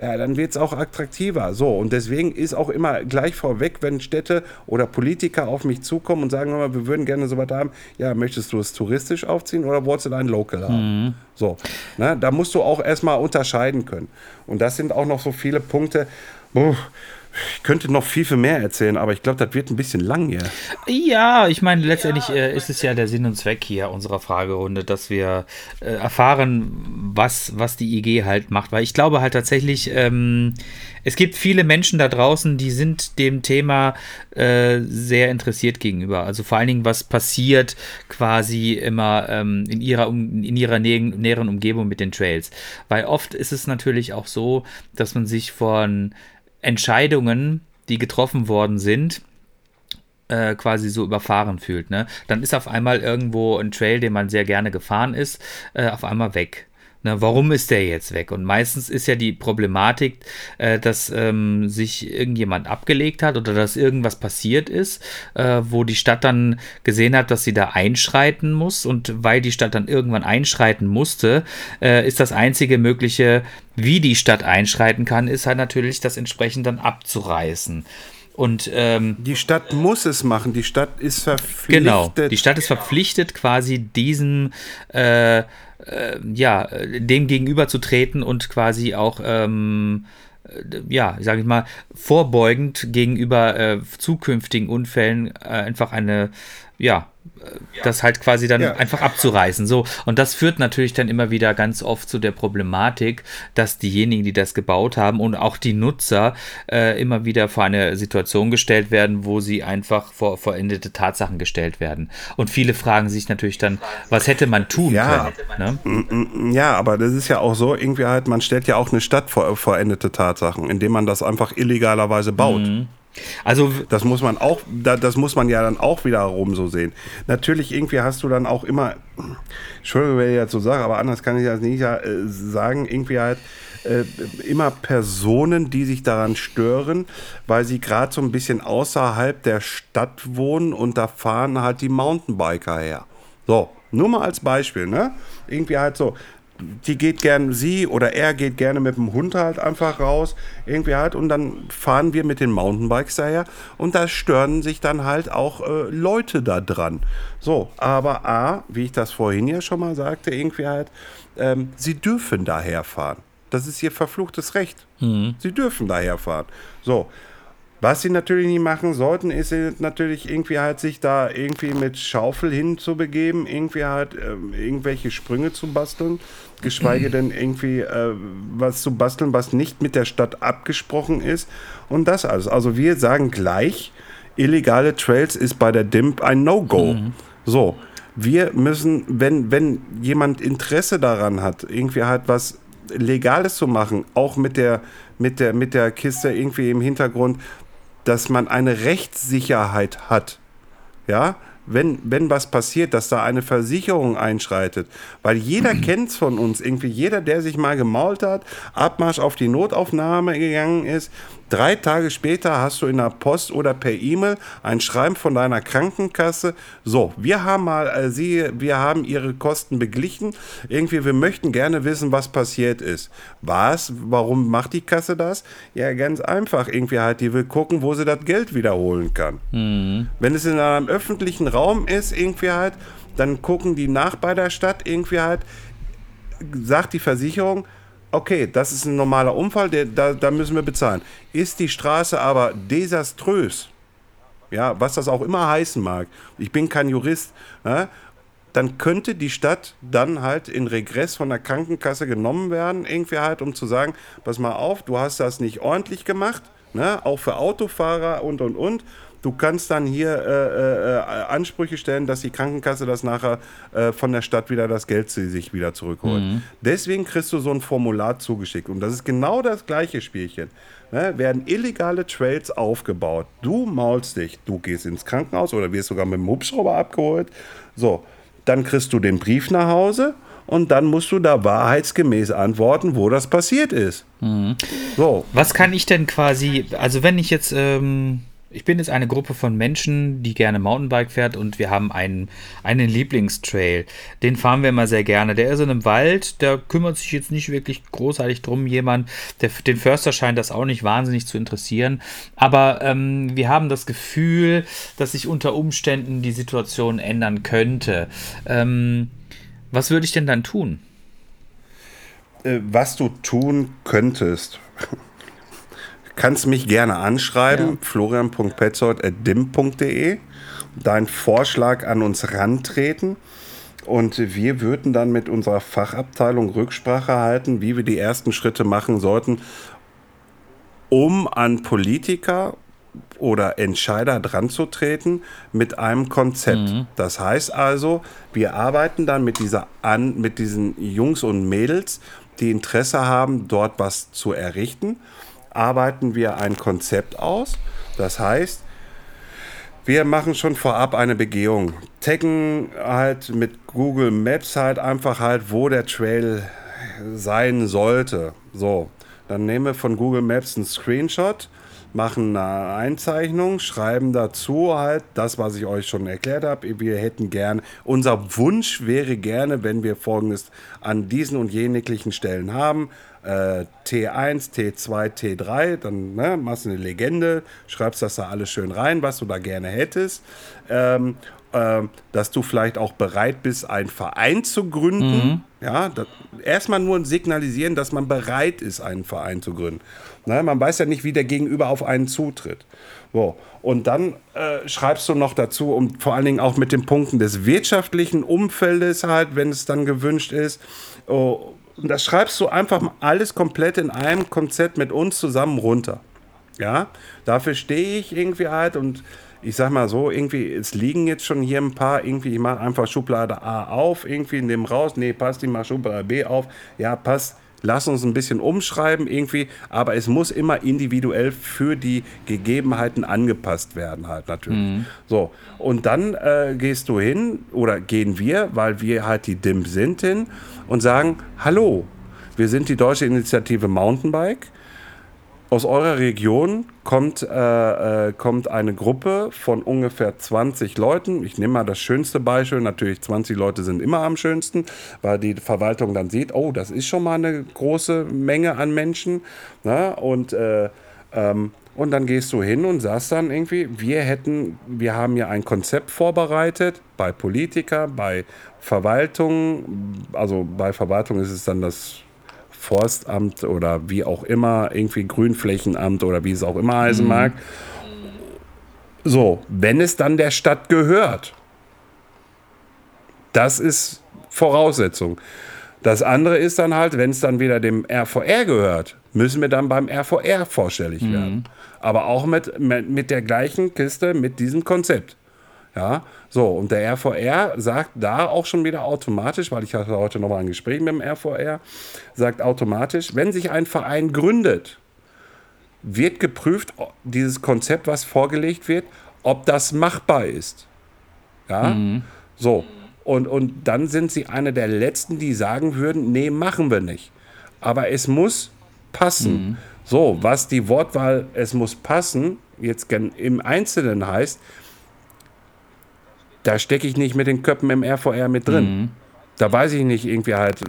ja, dann wird es auch attraktiver. So, und deswegen ist auch immer gleich vorweg, wenn Städte oder Politiker auf mich zukommen und sagen, wir würden gerne so was haben, ja, möchtest du es touristisch aufziehen oder wolltest du dein Local haben? Mhm. So, ne, da musst du auch erstmal unterscheiden können. Und das sind auch noch so viele Punkte. Boah, ich könnte noch viel, viel mehr erzählen, aber ich glaube, das wird ein bisschen lang hier. Ja, ich meine, letztendlich äh, ist es ja der Sinn und Zweck hier unserer Fragerunde, dass wir äh, erfahren, was, was die IG halt macht. Weil ich glaube halt tatsächlich, ähm, es gibt viele Menschen da draußen, die sind dem Thema äh, sehr interessiert gegenüber. Also vor allen Dingen, was passiert quasi immer ähm, in ihrer, in ihrer näheren Umgebung mit den Trails. Weil oft ist es natürlich auch so, dass man sich von Entscheidungen, die getroffen worden sind, äh, quasi so überfahren fühlt. Ne? Dann ist auf einmal irgendwo ein Trail, den man sehr gerne gefahren ist, äh, auf einmal weg. Na, warum ist der jetzt weg? Und meistens ist ja die Problematik, äh, dass ähm, sich irgendjemand abgelegt hat oder dass irgendwas passiert ist, äh, wo die Stadt dann gesehen hat, dass sie da einschreiten muss. Und weil die Stadt dann irgendwann einschreiten musste, äh, ist das einzige mögliche, wie die Stadt einschreiten kann, ist halt natürlich das entsprechend dann abzureißen. Und ähm, die Stadt muss es machen. Die Stadt ist verpflichtet. Genau. Die Stadt ist verpflichtet, quasi diesen äh, äh, ja, dem gegenüber zu treten und quasi auch, ähm, äh, ja, sage ich mal, vorbeugend gegenüber äh, zukünftigen Unfällen äh, einfach eine, ja, das halt quasi dann ja. einfach abzureißen. So. Und das führt natürlich dann immer wieder ganz oft zu der Problematik, dass diejenigen, die das gebaut haben und auch die Nutzer äh, immer wieder vor eine Situation gestellt werden, wo sie einfach vor verendete Tatsachen gestellt werden. Und viele fragen sich natürlich dann, was hätte man tun ja. können? Ne? Mm, mm, ja, aber das ist ja auch so, irgendwie halt, man stellt ja auch eine Stadt vor verendete Tatsachen, indem man das einfach illegalerweise baut. Mhm. Also das muss man auch, das muss man ja dann auch wiederum so sehen. Natürlich irgendwie hast du dann auch immer, Entschuldigung, wenn ich jetzt so sage, aber anders kann ich das nicht äh, sagen, irgendwie halt äh, immer Personen, die sich daran stören, weil sie gerade so ein bisschen außerhalb der Stadt wohnen und da fahren halt die Mountainbiker her. So, nur mal als Beispiel, ne? Irgendwie halt so, die geht gern, sie oder er geht gerne mit dem Hund halt einfach raus, irgendwie halt, und dann fahren wir mit den Mountainbikes daher und da stören sich dann halt auch äh, Leute da dran. So, aber A, wie ich das vorhin ja schon mal sagte, irgendwie halt, ähm, sie dürfen daher fahren. Das ist ihr verfluchtes Recht. Mhm. Sie dürfen daher fahren. So, was sie natürlich nicht machen sollten, ist natürlich irgendwie halt sich da irgendwie mit Schaufel hinzubegeben, irgendwie halt äh, irgendwelche Sprünge zu basteln, geschweige denn irgendwie äh, was zu basteln, was nicht mit der Stadt abgesprochen ist und das alles. Also wir sagen gleich, illegale Trails ist bei der DIMP ein No-Go. Mhm. So, Wir müssen, wenn, wenn jemand Interesse daran hat, irgendwie halt was Legales zu machen, auch mit der, mit der, mit der Kiste irgendwie im Hintergrund, dass man eine Rechtssicherheit hat. Ja, wenn, wenn was passiert, dass da eine Versicherung einschreitet. Weil jeder kennt es von uns, irgendwie jeder, der sich mal gemault hat, Abmarsch auf die Notaufnahme gegangen ist, Drei Tage später hast du in der Post oder per E-Mail ein Schreiben von deiner Krankenkasse. So, wir haben mal äh, Sie, wir haben Ihre Kosten beglichen. Irgendwie, wir möchten gerne wissen, was passiert ist. Was? Warum macht die Kasse das? Ja, ganz einfach. Irgendwie halt, die will gucken, wo sie das Geld wiederholen kann. Mhm. Wenn es in einem öffentlichen Raum ist, irgendwie halt, dann gucken die nach bei der Stadt irgendwie halt, sagt die Versicherung, okay, das ist ein normaler Unfall, der, da, da müssen wir bezahlen. Ist die Straße aber desaströs, ja, was das auch immer heißen mag, ich bin kein Jurist, ja, dann könnte die Stadt dann halt in Regress von der Krankenkasse genommen werden, irgendwie halt, um zu sagen, pass mal auf, du hast das nicht ordentlich gemacht, ne, auch für Autofahrer und und und. Du kannst dann hier äh, äh, Ansprüche stellen, dass die Krankenkasse das nachher äh, von der Stadt wieder das Geld zu sich wieder zurückholt. Mhm. Deswegen kriegst du so ein Formular zugeschickt. Und das ist genau das gleiche Spielchen. Ne? Werden illegale Trails aufgebaut. Du maulst dich, du gehst ins Krankenhaus oder wirst sogar mit dem Hubschrauber abgeholt. So, dann kriegst du den Brief nach Hause und dann musst du da wahrheitsgemäß antworten, wo das passiert ist. Mhm. So. Was kann ich denn quasi, also wenn ich jetzt ähm, ich bin jetzt eine Gruppe von Menschen, die gerne Mountainbike fährt und wir haben einen, einen Lieblingstrail. Den fahren wir immer sehr gerne. Der ist in einem Wald, der kümmert sich jetzt nicht wirklich großartig drum. Jemand, der, den Förster scheint das auch nicht wahnsinnig zu interessieren. Aber ähm, wir haben das Gefühl, dass sich unter Umständen die Situation ändern könnte. Ähm, was würde ich denn dann tun? Äh, was du tun könntest kannst mich gerne anschreiben, ja. florian.petzold.dim.de, deinen Vorschlag an uns rantreten. Und wir würden dann mit unserer Fachabteilung Rücksprache halten, wie wir die ersten Schritte machen sollten, um an Politiker oder Entscheider dran zu treten mit einem Konzept. Mhm. Das heißt also, wir arbeiten dann mit, dieser an, mit diesen Jungs und Mädels, die Interesse haben, dort was zu errichten arbeiten wir ein Konzept aus. Das heißt, wir machen schon vorab eine Begehung. Taggen halt mit Google Maps halt einfach halt, wo der Trail sein sollte. So, dann nehmen wir von Google Maps einen Screenshot, machen eine Einzeichnung, schreiben dazu halt das, was ich euch schon erklärt habe. Wir hätten gern, unser Wunsch wäre gerne, wenn wir folgendes an diesen und jeniglichen Stellen haben äh, T1, T2, T3, dann ne, machst du eine Legende, schreibst das da alles schön rein, was du da gerne hättest. Ähm, äh, dass du vielleicht auch bereit bist, einen Verein zu gründen. Mhm. Ja, erstmal nur signalisieren, dass man bereit ist, einen Verein zu gründen. Ne, man weiß ja nicht, wie der Gegenüber auf einen zutritt. So. Und dann äh, schreibst du noch dazu, um vor allen Dingen auch mit den Punkten des wirtschaftlichen Umfeldes halt, wenn es dann gewünscht ist, oh, und das schreibst du einfach alles komplett in einem Konzept mit uns zusammen runter. Ja, dafür stehe ich irgendwie halt und ich sag mal so, irgendwie, es liegen jetzt schon hier ein paar, irgendwie, ich mache einfach Schublade A auf, irgendwie in dem raus, nee, passt, ich mache Schublade B auf, ja, passt, lass uns ein bisschen umschreiben irgendwie, aber es muss immer individuell für die Gegebenheiten angepasst werden halt natürlich. Mhm. So, und dann äh, gehst du hin oder gehen wir, weil wir halt die DIM sind hin und sagen, hallo, wir sind die Deutsche Initiative Mountainbike. Aus eurer Region kommt, äh, äh, kommt eine Gruppe von ungefähr 20 Leuten. Ich nehme mal das schönste Beispiel. Natürlich, 20 Leute sind immer am schönsten, weil die Verwaltung dann sieht, oh, das ist schon mal eine große Menge an Menschen. Ne? Und, äh, ähm, und dann gehst du hin und sagst dann irgendwie, wir hätten, wir haben ja ein Konzept vorbereitet bei Politiker, bei Verwaltung. Also bei Verwaltung ist es dann das Forstamt oder wie auch immer, irgendwie Grünflächenamt oder wie es auch immer heißen mhm. mag. So, wenn es dann der Stadt gehört. Das ist Voraussetzung. Das andere ist dann halt, wenn es dann wieder dem RVR gehört, müssen wir dann beim RVR vorstellig mhm. werden. Aber auch mit, mit, der gleichen Kiste, mit diesem Konzept. Ja, so, und der RVR sagt da auch schon wieder automatisch, weil ich hatte heute nochmal ein Gespräch mit dem RVR, sagt automatisch, wenn sich ein Verein gründet, wird geprüft, dieses Konzept, was vorgelegt wird, ob das machbar ist. Ja, mhm. so. Und, und dann sind sie eine der Letzten, die sagen würden, nee, machen wir nicht. Aber es muss passen. Mhm. So, was die Wortwahl, es muss passen, jetzt im Einzelnen heißt, da stecke ich nicht mit den Köpfen im RVR mit drin. Mhm. Da weiß ich nicht, irgendwie halt.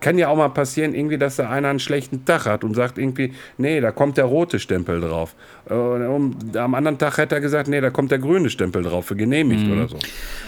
Kann ja auch mal passieren, irgendwie, dass da einer einen schlechten Tag hat und sagt irgendwie, nee, da kommt der rote Stempel drauf. Und am anderen Tag hätte er gesagt, nee, da kommt der grüne Stempel drauf für genehmigt mhm. oder so.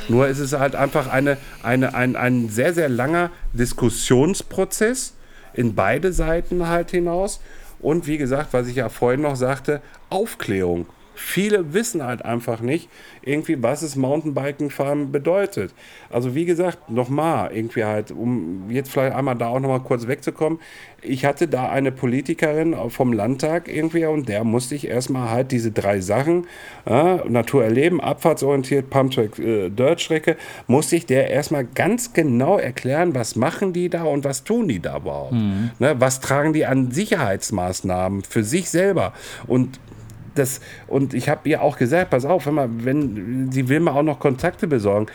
Nur ist es halt einfach eine, eine, ein, ein sehr, sehr langer Diskussionsprozess in beide Seiten halt hinaus. Und wie gesagt, was ich ja vorhin noch sagte, Aufklärung. Viele wissen halt einfach nicht, irgendwie, was es Mountainbiken fahren bedeutet. Also wie gesagt, nochmal, irgendwie halt, um jetzt vielleicht einmal da auch nochmal kurz wegzukommen. Ich hatte da eine Politikerin vom Landtag irgendwie und der musste ich erstmal halt diese drei Sachen, äh, Natur erleben, abfahrtsorientiert, Pumptrack, äh, Dirtstrecke, musste ich der erstmal ganz genau erklären, was machen die da und was tun die da überhaupt. Mhm. Ne, was tragen die an Sicherheitsmaßnahmen für sich selber und das, und ich habe ihr auch gesagt, pass auf, wenn, man, wenn sie will mir auch noch Kontakte besorgen,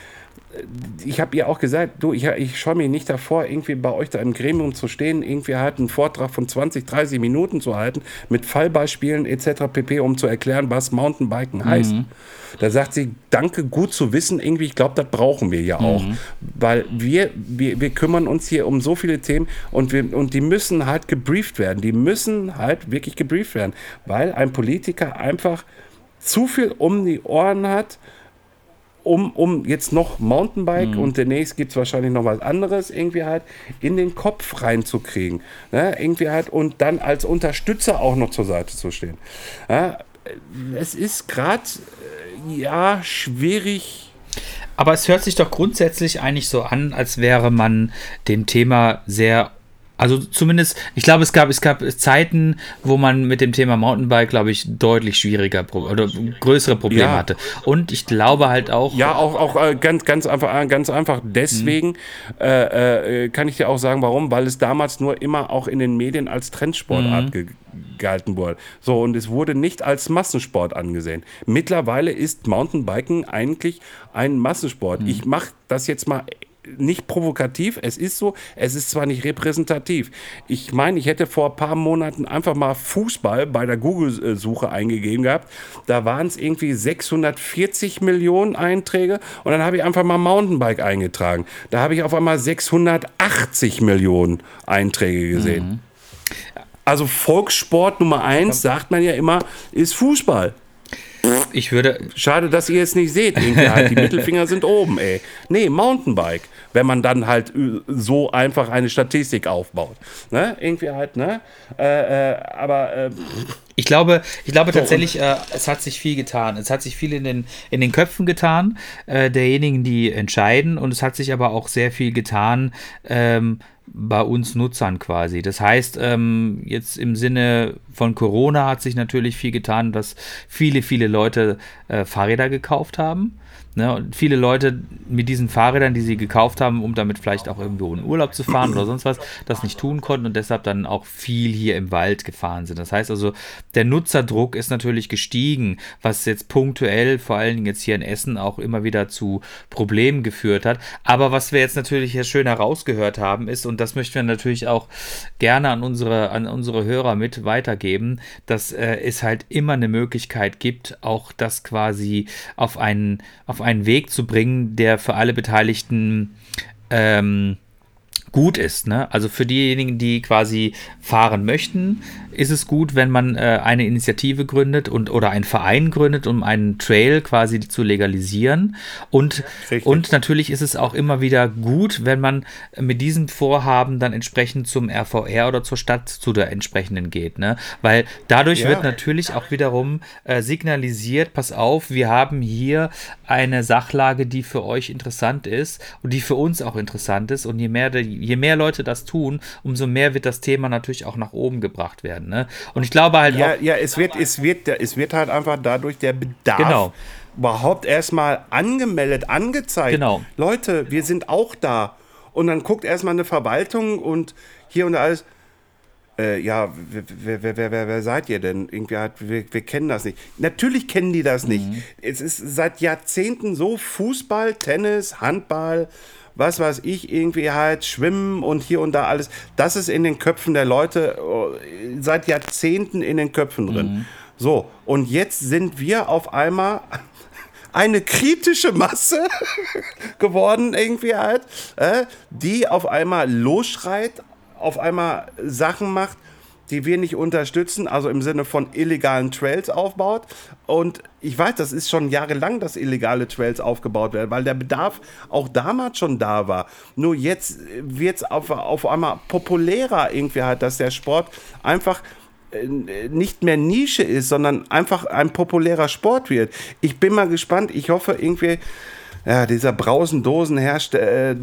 ich habe ihr auch gesagt, du, ich, ich schaue mir nicht davor, irgendwie bei euch da im Gremium zu stehen, irgendwie halt einen Vortrag von 20, 30 Minuten zu halten, mit Fallbeispielen etc. pp., um zu erklären, was Mountainbiken heißt. Mhm. Da sagt sie, danke, gut zu wissen, irgendwie, ich glaube, das brauchen wir ja auch. Mhm. Weil wir, wir, wir kümmern uns hier um so viele Themen und, wir, und die müssen halt gebrieft werden. Die müssen halt wirklich gebrieft werden, weil ein Politiker einfach zu viel um die Ohren hat, um, um jetzt noch Mountainbike mhm. und demnächst gibt es wahrscheinlich noch was anderes irgendwie halt in den Kopf reinzukriegen. Ne? Irgendwie halt und dann als Unterstützer auch noch zur Seite zu stehen. Ja? Es ist gerade äh, ja schwierig. Aber es hört sich doch grundsätzlich eigentlich so an, als wäre man dem Thema sehr also zumindest, ich glaube, es gab, es gab Zeiten, wo man mit dem Thema Mountainbike, glaube ich, deutlich schwieriger oder größere Probleme ja. hatte. Und ich glaube halt auch. Ja, auch, auch äh, ganz, ganz einfach, äh, ganz einfach deswegen mhm. äh, äh, kann ich dir auch sagen, warum, weil es damals nur immer auch in den Medien als Trendsportart mhm. gehalten wurde. So, und es wurde nicht als Massensport angesehen. Mittlerweile ist Mountainbiken eigentlich ein Massensport. Mhm. Ich mache das jetzt mal nicht provokativ, es ist so, es ist zwar nicht repräsentativ. Ich meine, ich hätte vor ein paar Monaten einfach mal Fußball bei der Google-Suche eingegeben gehabt. Da waren es irgendwie 640 Millionen Einträge und dann habe ich einfach mal Mountainbike eingetragen. Da habe ich auf einmal 680 Millionen Einträge gesehen. Mhm. Also Volkssport Nummer eins, sagt man ja immer, ist Fußball. Ich würde. Schade, dass ihr es nicht seht. Halt. Die Mittelfinger sind oben, ey. Nee, Mountainbike. Wenn man dann halt so einfach eine Statistik aufbaut. Ne? Irgendwie halt, ne? Äh, äh, aber. Äh, ich glaube, ich glaube so, tatsächlich, äh, es hat sich viel getan. Es hat sich viel in den, in den Köpfen getan, äh, derjenigen, die entscheiden. Und es hat sich aber auch sehr viel getan. Ähm, bei uns Nutzern quasi. Das heißt, ähm, jetzt im Sinne von Corona hat sich natürlich viel getan, dass viele, viele Leute äh, Fahrräder gekauft haben. Ne? Und viele Leute mit diesen Fahrrädern, die sie gekauft haben, um damit vielleicht auch irgendwo in Urlaub zu fahren oder sonst was, das nicht tun konnten und deshalb dann auch viel hier im Wald gefahren sind. Das heißt also, der Nutzerdruck ist natürlich gestiegen, was jetzt punktuell, vor allen Dingen jetzt hier in Essen, auch immer wieder zu Problemen geführt hat. Aber was wir jetzt natürlich hier schön herausgehört haben, ist, und das möchten wir natürlich auch gerne an unsere, an unsere Hörer mit weitergeben, dass äh, es halt immer eine Möglichkeit gibt, auch das quasi auf einen, auf auf einen Weg zu bringen, der für alle Beteiligten ähm, gut ist. Ne? Also für diejenigen, die quasi fahren möchten, ist es gut, wenn man äh, eine Initiative gründet und oder einen Verein gründet, um einen Trail quasi zu legalisieren. Und, und natürlich ist es auch immer wieder gut, wenn man mit diesem Vorhaben dann entsprechend zum RVR oder zur Stadt zu der entsprechenden geht. Ne? Weil dadurch ja. wird natürlich auch wiederum äh, signalisiert, pass auf, wir haben hier eine Sachlage, die für euch interessant ist und die für uns auch interessant ist. Und je mehr, je mehr Leute das tun, umso mehr wird das Thema natürlich auch nach oben gebracht werden. Ne? Und ich glaube halt Ja, auch, ja, es wird, es wird, es wird halt einfach dadurch der Bedarf Genau. überhaupt erstmal angemeldet, angezeigt. Genau. Leute, wir sind auch da. Und dann guckt erstmal eine Verwaltung und hier und da alles. Äh, ja, wer, wer, wer, wer, seid ihr denn? Irgendwie hat, wir, wir kennen das nicht. Natürlich kennen die das nicht. Es ist seit Jahrzehnten so Fußball, Tennis, Handball, was weiß ich, irgendwie halt Schwimmen und hier und da alles. Das ist in den Köpfen der Leute äh, seit Jahrzehnten in den Köpfen drin. So, und jetzt sind wir auf einmal eine kritische Masse geworden, irgendwie halt, äh, die auf einmal losschreit, auf einmal Sachen macht, die wir nicht unterstützen, also im Sinne von illegalen Trails aufbaut. Und ich weiß, das ist schon jahrelang, dass illegale Trails aufgebaut werden, weil der Bedarf auch damals schon da war. Nur jetzt wird es auf, auf einmal populärer irgendwie halt, dass der Sport einfach äh, nicht mehr Nische ist, sondern einfach ein populärer Sport wird. Ich bin mal gespannt. Ich hoffe irgendwie, ja, dieser Brausen-Dosen herrscht, äh,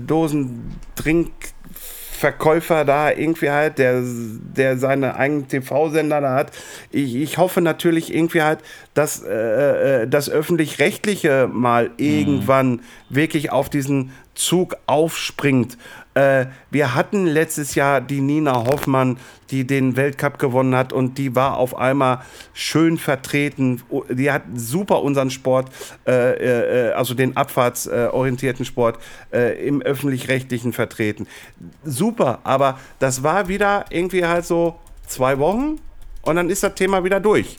Dosentrinkverkäufer da irgendwie halt, der, der seine eigenen TV-Sender da hat. Ich, ich hoffe natürlich irgendwie halt, dass äh, äh, das Öffentlich-Rechtliche mal irgendwann wirklich auf diesen Zug aufspringt. Äh, wir hatten letztes Jahr die Nina Hoffmann, die den Weltcup gewonnen hat und die war auf einmal schön vertreten. Die hat super unseren Sport, äh, äh, also den abfahrtsorientierten Sport äh, im öffentlich-rechtlichen vertreten. Super, aber das war wieder irgendwie halt so zwei Wochen und dann ist das Thema wieder durch.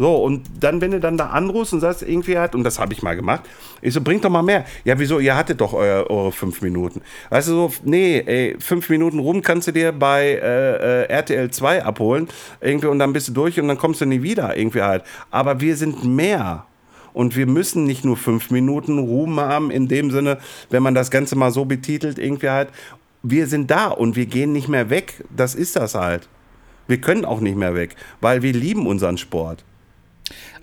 So, und dann, wenn du dann da anrufst und sagst, irgendwie hat, und das habe ich mal gemacht, ich so, bringt doch mal mehr. Ja, wieso? Ihr hattet doch euer, eure fünf Minuten. Weißt du, so, nee, ey, fünf Minuten rum kannst du dir bei äh, äh, RTL 2 abholen, irgendwie, und dann bist du durch und dann kommst du nie wieder, irgendwie halt. Aber wir sind mehr. Und wir müssen nicht nur fünf Minuten Ruhm haben, in dem Sinne, wenn man das Ganze mal so betitelt, irgendwie halt. Wir sind da und wir gehen nicht mehr weg. Das ist das halt. Wir können auch nicht mehr weg, weil wir lieben unseren Sport.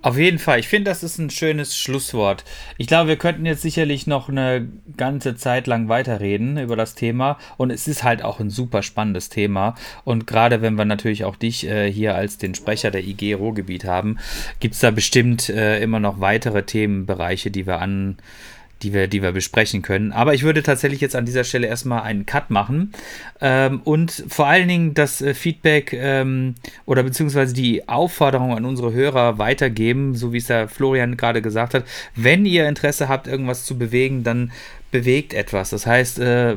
Auf jeden Fall. Ich finde, das ist ein schönes Schlusswort. Ich glaube, wir könnten jetzt sicherlich noch eine ganze Zeit lang weiterreden über das Thema. Und es ist halt auch ein super spannendes Thema. Und gerade wenn wir natürlich auch dich äh, hier als den Sprecher der IG Ruhrgebiet haben, gibt es da bestimmt äh, immer noch weitere Themenbereiche, die wir an die wir, die wir besprechen können. Aber ich würde tatsächlich jetzt an dieser Stelle erstmal einen Cut machen ähm, und vor allen Dingen das äh, Feedback ähm, oder beziehungsweise die Aufforderung an unsere Hörer weitergeben, so wie es der Florian gerade gesagt hat. Wenn ihr Interesse habt, irgendwas zu bewegen, dann bewegt etwas. Das heißt, äh,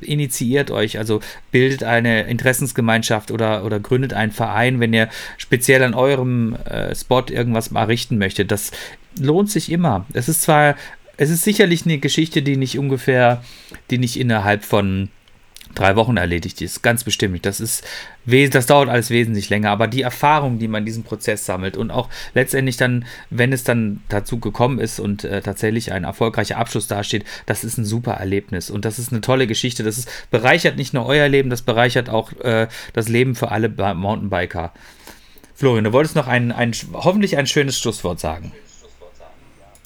initiiert euch, also bildet eine Interessensgemeinschaft oder, oder gründet einen Verein, wenn ihr speziell an eurem äh, Spot irgendwas mal richten möchtet. Das lohnt sich immer. Es ist zwar es ist sicherlich eine Geschichte, die nicht ungefähr, die nicht innerhalb von drei Wochen erledigt ist. Ganz bestimmt. Das ist, das dauert alles wesentlich länger. Aber die Erfahrung, die man in diesem Prozess sammelt und auch letztendlich dann, wenn es dann dazu gekommen ist und äh, tatsächlich ein erfolgreicher Abschluss dasteht, das ist ein super Erlebnis. Und das ist eine tolle Geschichte. Das ist, bereichert nicht nur euer Leben, das bereichert auch äh, das Leben für alle Mountainbiker. Florian, du wolltest noch ein, ein, hoffentlich ein schönes Schlusswort sagen.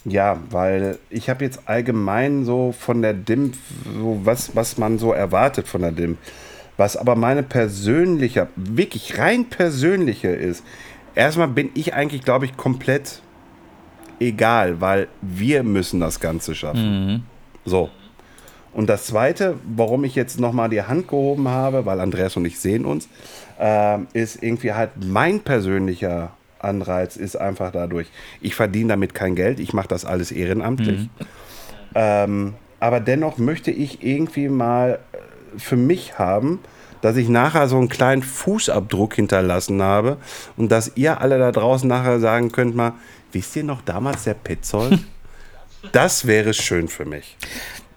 Ja, weil ich habe jetzt allgemein so von der DIMP, so was, was man so erwartet von der DIMP. Was aber meine persönliche, wirklich rein persönliche ist. Erstmal bin ich eigentlich, glaube ich, komplett egal, weil wir müssen das Ganze schaffen. Mhm. So. Und das Zweite, warum ich jetzt nochmal die Hand gehoben habe, weil Andreas und ich sehen uns, äh, ist irgendwie halt mein persönlicher Anreiz ist einfach dadurch, ich verdiene damit kein Geld, ich mache das alles ehrenamtlich. Mhm. Ähm, aber dennoch möchte ich irgendwie mal äh, für mich haben, dass ich nachher so einen kleinen Fußabdruck hinterlassen habe und dass ihr alle da draußen nachher sagen könnt mal, wisst ihr noch damals der Petzold? das wäre schön für mich.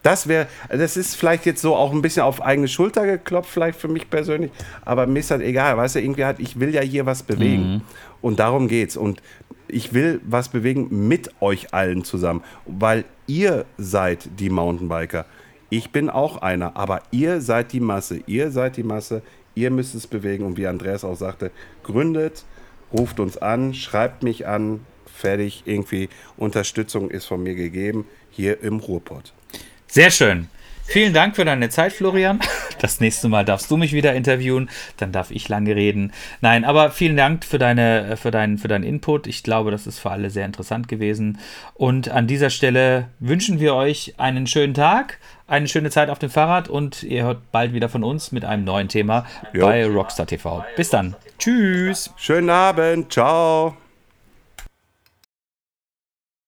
Das wäre, das ist vielleicht jetzt so auch ein bisschen auf eigene Schulter geklopft, vielleicht für mich persönlich, aber mir ist das egal, weißt du, irgendwie halt, ich will ja hier was bewegen. Mhm. Und darum geht's. Und ich will was bewegen mit euch allen zusammen, weil ihr seid die Mountainbiker. Ich bin auch einer, aber ihr seid die Masse. Ihr seid die Masse. Ihr müsst es bewegen. Und wie Andreas auch sagte, gründet, ruft uns an, schreibt mich an, fertig, irgendwie. Unterstützung ist von mir gegeben, hier im Ruhrpott. Sehr schön. Vielen Dank für deine Zeit, Florian. Das nächste Mal darfst du mich wieder interviewen, dann darf ich lange reden. Nein, aber vielen Dank für, deine, für, deinen, für deinen Input. Ich glaube, das ist für alle sehr interessant gewesen. Und an dieser Stelle wünschen wir euch einen schönen Tag, eine schöne Zeit auf dem Fahrrad und ihr hört bald wieder von uns mit einem neuen Thema Jo. bei Rockstar TV. Bis dann. Tschüss. Schönen Abend. Ciao.